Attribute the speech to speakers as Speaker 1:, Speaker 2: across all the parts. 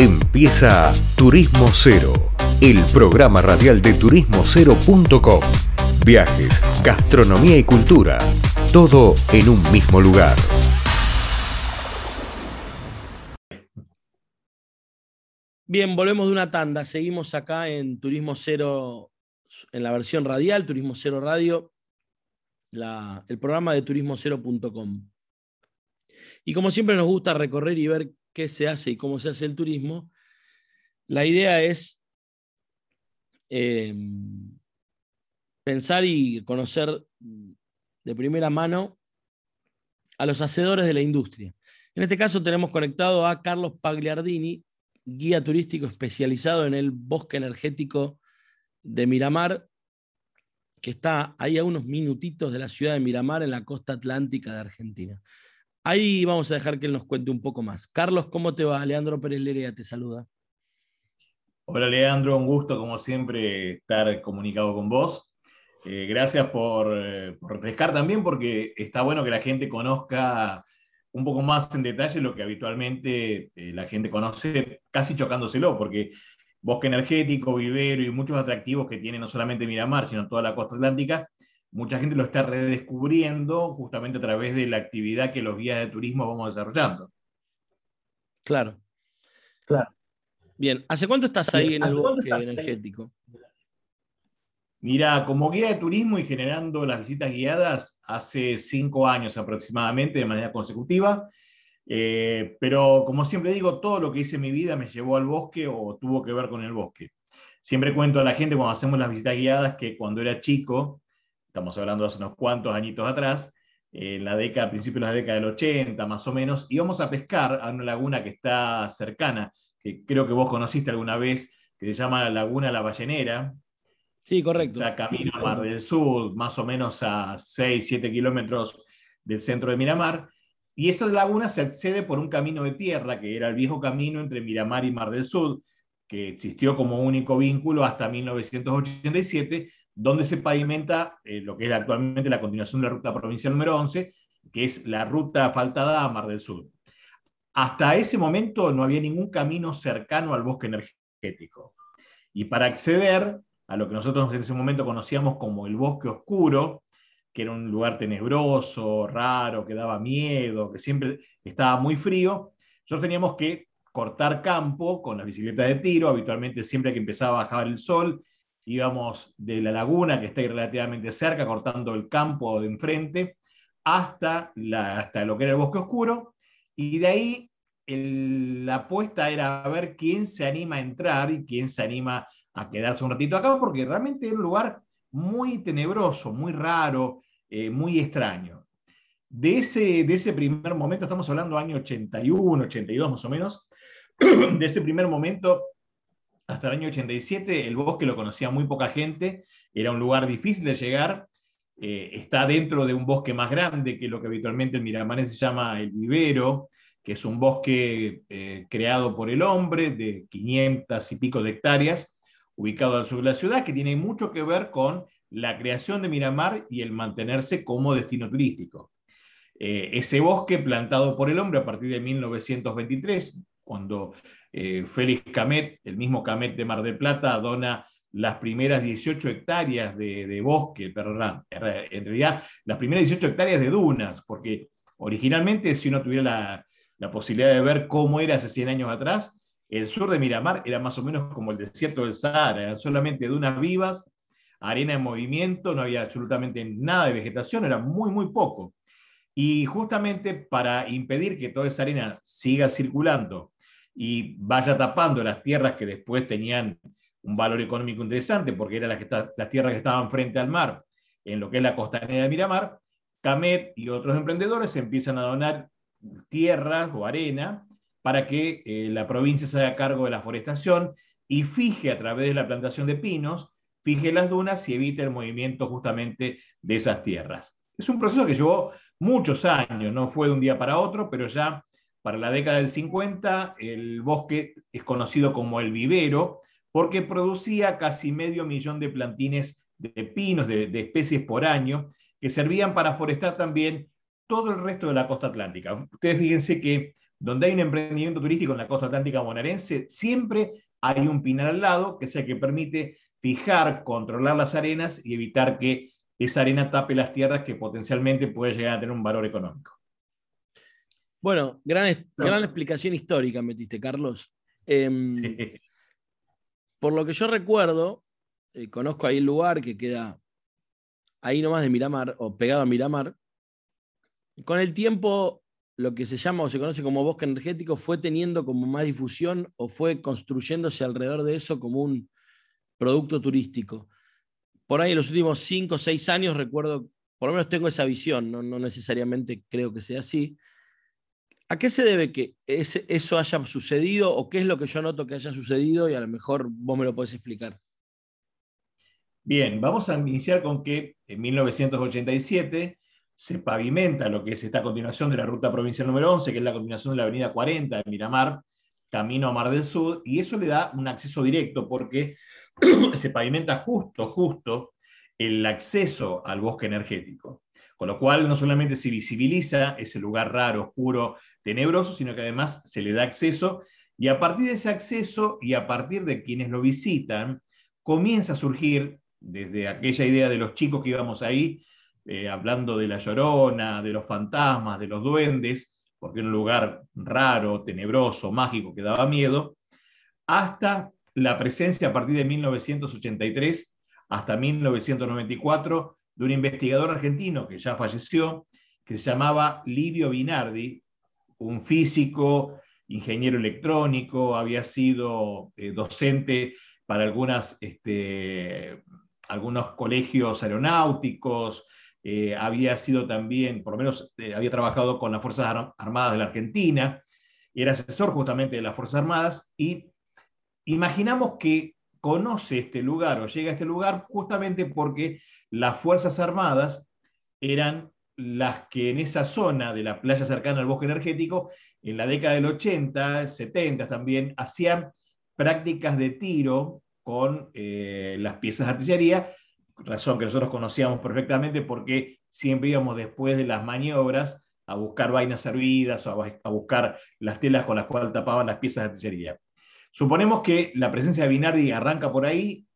Speaker 1: Empieza Turismo Cero, el programa radial de turismocero.com. Viajes, gastronomía y cultura, todo en un mismo lugar.
Speaker 2: Bien, volvemos de una tanda. Seguimos acá en Turismo Cero, en la versión radial, Turismo Cero Radio, el programa de turismocero.com. Y como siempre nos gusta recorrer y ver qué se hace y cómo se hace el turismo, la idea es em, pensar y conocer de primera mano a los hacedores de la industria. En este caso tenemos conectado a Carlos Pagliardini, guía turístico especializado en el bosque energético de Miramar, que está ahí a unos minutitos de la ciudad de Miramar, en la costa atlántica de Argentina. Ahí vamos a dejar que él nos cuente un poco más. Carlos, ¿cómo te va? Leandro Pérez Lerea te saluda.
Speaker 3: Hola Leandro, un gusto como siempre estar comunicado con vos. Eh, gracias por, eh, por, refrescar también porque está bueno que la gente conozca un poco más en detalle lo que habitualmente eh, la gente conoce, casi chocándoselo, porque bosque energético, vivero y muchos atractivos que tiene no solamente Miramar, sino toda la costa atlántica, mucha gente lo está redescubriendo justamente a través de la actividad que los guías de turismo vamos desarrollando.
Speaker 2: Claro. Claro. Bien, ¿hace cuánto estás ahí en el bosque energético?
Speaker 3: Mira, como guía de turismo y generando las visitas guiadas hace cinco años aproximadamente de manera consecutiva, eh, pero como siempre digo, todo lo que hice en mi vida me llevó al bosque o tuvo que ver con el bosque. Siempre cuento a la gente cuando hacemos las visitas guiadas que cuando era chico estamos hablando de hace unos cuantos añitos atrás, en la década, a principios de la década del 80 más o menos, íbamos a pescar a una laguna que está cercana, que creo que vos conociste alguna vez, que se llama la Laguna La Ballenera.
Speaker 2: Sí, correcto.
Speaker 3: Está camino a Mar del Sur, más o menos a 6, 7 kilómetros del centro de Miramar. Y esa laguna se accede por un camino de tierra, que era el viejo camino entre Miramar y Mar del Sur, que existió como único vínculo hasta 1987, donde se pavimenta eh, lo que es actualmente la continuación de la ruta provincial número 11, que es la ruta asfaltada a Mar del Sur. Hasta ese momento no había ningún camino cercano al bosque energético. Y para acceder a lo que nosotros en ese momento conocíamos como el bosque oscuro, que era un lugar tenebroso, raro, que daba miedo, que siempre estaba muy frío, nosotros teníamos que cortar campo con las bicicletas de tiro, habitualmente siempre que empezaba a bajar el sol, íbamos de la laguna, que está ahí relativamente cerca, cortando el campo de enfrente, hasta, hasta lo que era el bosque oscuro, y de ahí la apuesta era ver quién se anima a entrar y quién se anima a quedarse un ratito acá, porque realmente era un lugar muy tenebroso, muy raro, eh, muy extraño. De ese, de ese primer momento, estamos hablando año 81, 82 más o menos, de ese primer momento hasta el año 87 el bosque lo conocía muy poca gente, era un lugar difícil de llegar, eh, está dentro de un bosque más grande que lo que habitualmente en Miramar se llama el vivero, que es un bosque eh, creado por el hombre de 500 y pico de hectáreas, ubicado al sur de la ciudad, que tiene mucho que ver con la creación de Miramar y el mantenerse como destino turístico. Eh, ese bosque plantado por el hombre a partir de 1923, cuando eh, Félix Camet, el mismo Camet de Mar del Plata, dona las primeras 18 hectáreas de, bosque, perdón, en realidad las primeras 18 hectáreas de dunas, porque originalmente si uno tuviera la, posibilidad de ver cómo era hace 100 años atrás, el sur de Miramar era más o menos como el desierto del Sahara, eran solamente dunas vivas, arena en movimiento, no había absolutamente nada de vegetación, era muy, muy poco. Y justamente para impedir que toda esa arena siga circulando y vaya tapando las tierras que después tenían un valor económico interesante, porque eran las, las tierras que estaban frente al mar, en lo que es la costanera de Miramar, Camet y otros emprendedores empiezan a donar tierras o arena para que eh, la provincia se haga cargo de la forestación y fije a través de la plantación de pinos, fije las dunas y evite el movimiento justamente de esas tierras. Es un proceso que llevó muchos años, no fue de un día para otro, pero ya para la década del 50, el bosque es conocido como el vivero porque producía casi medio millón de plantines de pinos, de, especies por año, que servían para forestar también todo el resto de la costa atlántica. Ustedes fíjense que donde hay un emprendimiento turístico en la costa atlántica bonaerense, siempre hay un pinar al lado, que es el que permite fijar, controlar las arenas y evitar que esa arena tape las tierras que potencialmente puede llegar a tener un valor económico.
Speaker 2: Bueno, gran, gran explicación histórica metiste, Carlos. Em, por lo que yo recuerdo, eh, conozco ahí el lugar que queda ahí nomás de Miramar, o pegado a Miramar. Con el tiempo, lo que se llama o se conoce como bosque energético fue teniendo como más difusión o fue construyéndose alrededor de eso como un producto turístico. Por ahí en los últimos cinco o seis años recuerdo, por lo menos tengo esa visión, no, necesariamente creo que sea así. ¿A qué se debe que eso haya sucedido o qué es lo que yo noto que haya sucedido y a lo mejor vos me lo podés explicar?
Speaker 3: Bien, vamos a iniciar con que en 1987 se pavimenta lo que es esta continuación de la ruta provincial número 11, que es la continuación de la avenida 40 de Miramar, camino a Mar del Sur, y eso le da un acceso directo porque se pavimenta justo, justo el acceso al bosque energético. Con lo cual no solamente se visibiliza ese lugar raro, oscuro, tenebroso, sino que además se le da acceso y a partir de ese acceso y a partir de quienes lo visitan, comienza a surgir desde aquella idea de los chicos que íbamos ahí, eh, hablando de la llorona, de los fantasmas, de los duendes, porque era un lugar raro, tenebroso, mágico, que daba miedo, hasta la presencia a partir de 1983 hasta 1994 de un investigador argentino que ya falleció, que se llamaba Livio Binardi, un físico, ingeniero electrónico, había sido eh, docente para algunas, este, algunos colegios aeronáuticos, eh, había sido también, por lo menos eh, había trabajado con las Fuerzas Armadas de la Argentina, era asesor justamente de las Fuerzas Armadas y imaginamos que conoce este lugar o llega a este lugar justamente porque las Fuerzas Armadas eran las que en esa zona de la playa cercana al bosque energético, en la década del 80, 70 también, hacían prácticas de tiro con eh, las piezas de artillería, razón que nosotros conocíamos perfectamente porque siempre íbamos después de las maniobras a buscar vainas servidas o a buscar las telas con las cuales tapaban las piezas de artillería. Suponemos que la presencia de Binardi arranca por ahí,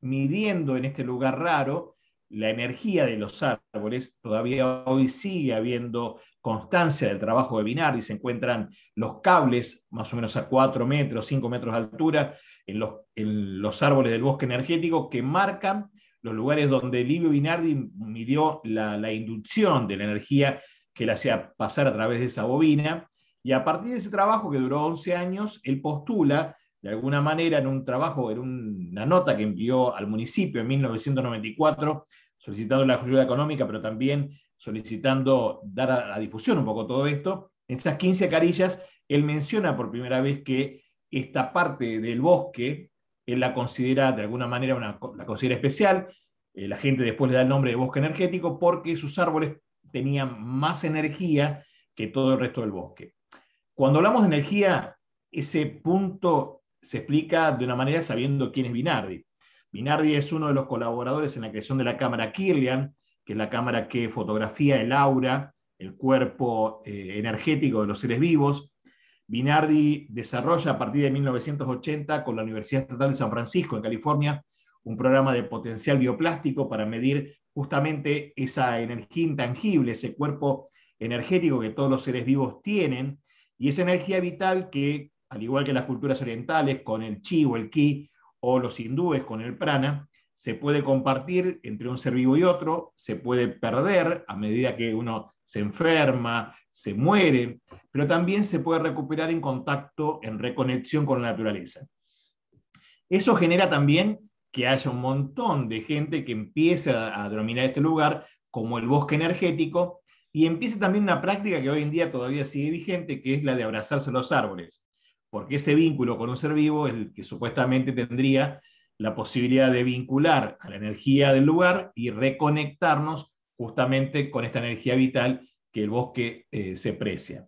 Speaker 3: midiendo en este lugar raro la energía de los árboles. Todavía hoy sigue habiendo constancia del trabajo de Binardi. Se encuentran los cables, más o menos a 4 metros, 5 metros de altura, en los, árboles del bosque energético que marcan los lugares donde Livio Binardi midió la, la inducción de la energía que le hacía pasar a través de esa bobina. Y a partir de ese trabajo, que duró 11 años, él postula de alguna manera en un trabajo, en una nota que envió al municipio en 1994, solicitando la ayuda económica, pero también solicitando dar a, difusión un poco todo esto. En esas 15 carillas, él menciona por primera vez que esta parte del bosque, él la considera de alguna manera, una, la considera especial. Eh, la gente después le da el nombre de bosque energético porque sus árboles tenían más energía que todo el resto del bosque. Cuando hablamos de energía, ese punto se explica de una manera sabiendo quién es Binardi. Binardi es uno de los colaboradores en la creación de la cámara Kirlian, que es la cámara que fotografía el aura, el cuerpo eh, energético de los seres vivos. Binardi desarrolla a partir de 1980 con la Universidad Estatal de San Francisco, en California, un programa de potencial bioplástico para medir justamente esa energía intangible, ese cuerpo energético que todos los seres vivos tienen, y esa energía vital que al igual que las culturas orientales con el chi o el ki, o los hindúes con el prana, se puede compartir entre un ser vivo y otro, se puede perder a medida que uno se enferma, se muere, pero también se puede recuperar en contacto, en reconexión con la naturaleza. Eso genera también que haya un montón de gente que empiece a, denominar este lugar como el bosque energético y empieza también una práctica que hoy en día todavía sigue vigente, que es la de abrazarse a los árboles porque ese vínculo con un ser vivo es el que supuestamente tendría la posibilidad de vincular a la energía del lugar y reconectarnos justamente con esta energía vital que el bosque eh, se precia.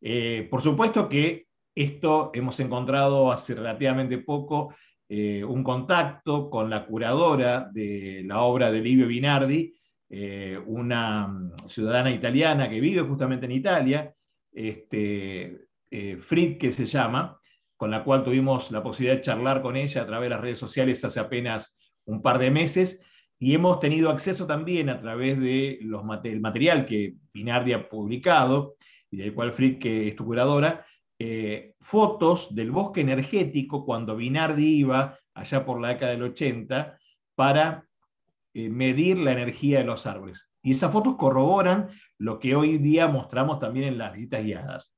Speaker 3: Eh, por supuesto que esto hemos encontrado hace relativamente poco eh, un contacto con la curadora de la obra de Livio Binardi, una mm, ciudadana italiana que vive justamente en Italia, este, eh, que se llama, con la cual tuvimos la posibilidad de charlar con ella a través de las redes sociales hace apenas un par de meses, y hemos tenido acceso también a través del de material que Binardi ha publicado, y del cual Frick es tu curadora, eh, fotos del bosque energético cuando Binardi iba allá por la década del 80 para eh, medir la energía de los árboles. Y esas fotos corroboran lo que hoy día mostramos también en las visitas guiadas.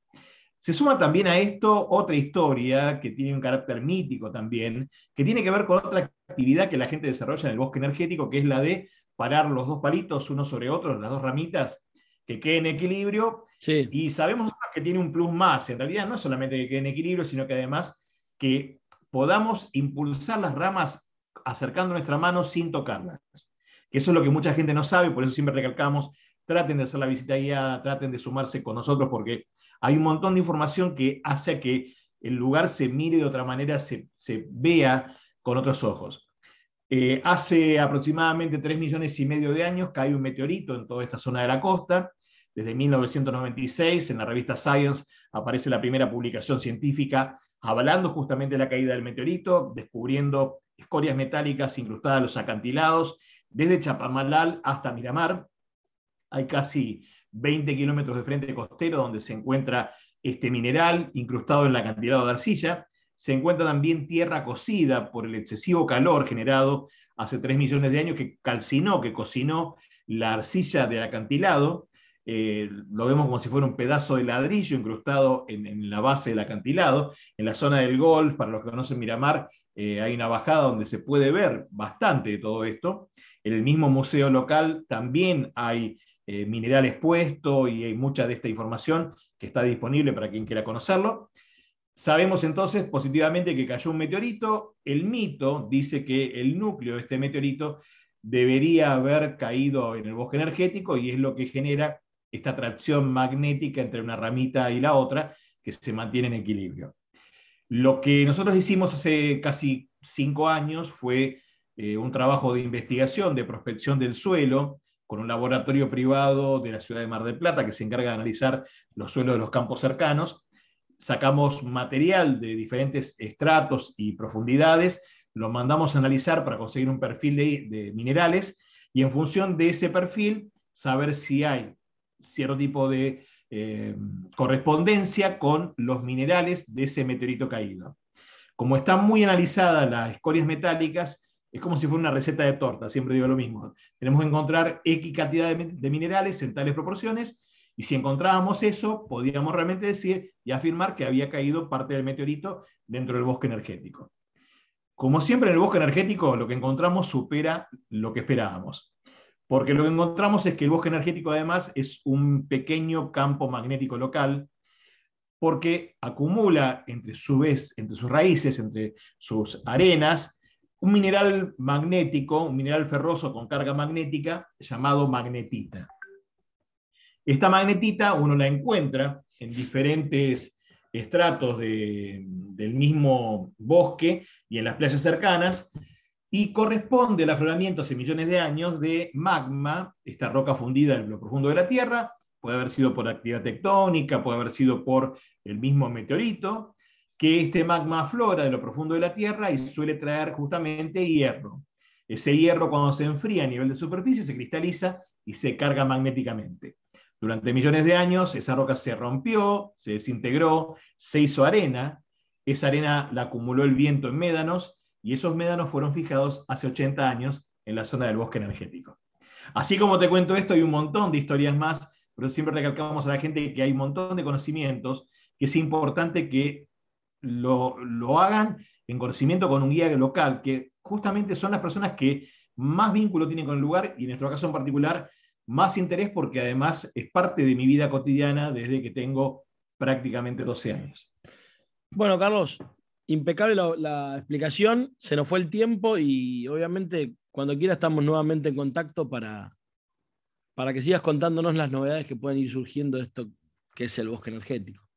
Speaker 3: Se suma también a esto otra historia que tiene un carácter mítico también, que tiene que ver con otra actividad que la gente desarrolla en el bosque energético, que es la de parar los dos palitos uno sobre otro, las dos ramitas, que queden en equilibrio. Y sabemos que tiene un plus más, en realidad no es solamente que quede en equilibrio, sino que además que podamos impulsar las ramas acercando nuestra mano sin tocarlas. Eso es lo que mucha gente no sabe, por eso siempre recalcamos, traten de hacer la visita guiada, traten de sumarse con nosotros, porque hay un montón de información que hace que el lugar se mire de otra manera, se, vea con otros ojos. Eh, hace aproximadamente 3 millones y medio de años cae un meteorito en toda esta zona de la costa. Desde 1996, en la revista Science, aparece la primera publicación científica hablando justamente de la caída del meteorito, descubriendo escorias metálicas incrustadas en los acantilados, desde Chapamalal hasta Miramar. Hay casi 20 kilómetros de frente costero donde se encuentra este mineral incrustado en la acantilado de arcilla. Se encuentra también tierra cocida por el excesivo calor generado hace 3 millones de años que calcinó, que cocinó la arcilla del acantilado. Eh, lo vemos como si fuera un pedazo de ladrillo incrustado en, la base del acantilado. En la zona del Golf, para los que conocen Miramar, eh, hay una bajada donde se puede ver bastante de todo esto. En el mismo museo local también hay eh, mineral expuesto y hay mucha de esta información que está disponible para quien quiera conocerlo. Sabemos entonces positivamente que cayó un meteorito. El mito dice que el núcleo de este meteorito debería haber caído en el bosque energético y es lo que genera esta atracción magnética entre una ramita y la otra que se mantiene en equilibrio. Lo que nosotros hicimos hace casi cinco años fue eh, un trabajo de investigación, de prospección del suelo, con un laboratorio privado de la ciudad de Mar del Plata que se encarga de analizar los suelos de los campos cercanos. Sacamos material de diferentes estratos y profundidades, lo mandamos a analizar para conseguir un perfil de, minerales y en función de ese perfil saber si hay cierto tipo de eh, correspondencia con los minerales de ese meteorito caído. Como están muy analizadas las escorias metálicas, es como si fuera una receta de torta, siempre digo lo mismo. Tenemos que encontrar X cantidad de, minerales en tales proporciones, y si encontrábamos eso, podríamos realmente decir y afirmar que había caído parte del meteorito dentro del bosque energético. Como siempre en el bosque energético, lo que encontramos supera lo que esperábamos. Porque lo que encontramos es que el bosque energético además es un pequeño campo magnético local, porque acumula entre, su vez, entre sus raíces, entre sus arenas, un mineral magnético, un mineral ferroso con carga magnética llamado magnetita. Esta magnetita uno la encuentra en diferentes estratos del mismo bosque y en las playas cercanas y corresponde al afloramiento hace millones de años de magma, esta roca fundida en lo profundo de la Tierra, puede haber sido por actividad tectónica, puede haber sido por el mismo meteorito, que este magma aflora de lo profundo de la Tierra y suele traer justamente hierro. Ese hierro cuando se enfría a nivel de superficie se cristaliza y se carga magnéticamente. Durante millones de años esa roca se rompió, se desintegró, se hizo arena, esa arena la acumuló el viento en médanos y esos médanos fueron fijados hace 80 años en la zona del bosque energético. Así como te cuento esto, hay un montón de historias más, pero siempre recalcamos a la gente que hay un montón de conocimientos, que es importante que lo, hagan en conocimiento con un guía local, que justamente son las personas que más vínculo tienen con el lugar y en nuestro caso en particular más interés porque además es parte de mi vida cotidiana desde que tengo prácticamente 12 años.
Speaker 2: Bueno, Carlos, impecable la, explicación, se nos fue el tiempo y obviamente cuando quiera estamos nuevamente en contacto para, para que sigas contándonos las novedades que pueden ir surgiendo de esto que es el bosque energético.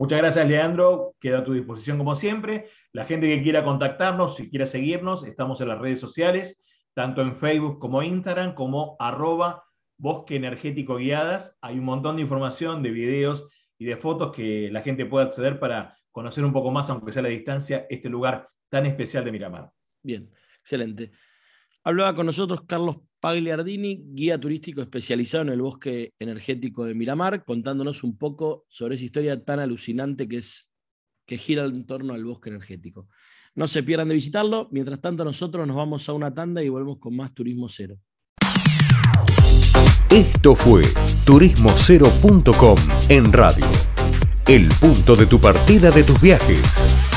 Speaker 3: Muchas gracias, Leandro. Queda a tu disposición como siempre. La gente que quiera contactarnos, si quiera seguirnos, estamos en las redes sociales, tanto en Facebook como Instagram, como arroba bosque energético guiadas. Hay un montón de información, de videos y de fotos que la gente pueda acceder para conocer un poco más, aunque sea a la distancia, este lugar tan especial de Miramar.
Speaker 2: Bien, excelente. Hablaba con nosotros Carlos Pagliardini, guía turístico especializado en el bosque energético de Miramar, contándonos un poco sobre esa historia tan alucinante que es que gira en torno al bosque energético. No se pierdan de visitarlo. Mientras tanto, nosotros nos vamos a una tanda y volvemos con más Turismo Cero.
Speaker 1: Esto fue turismocero.com en radio. El punto de tu partida de tus viajes.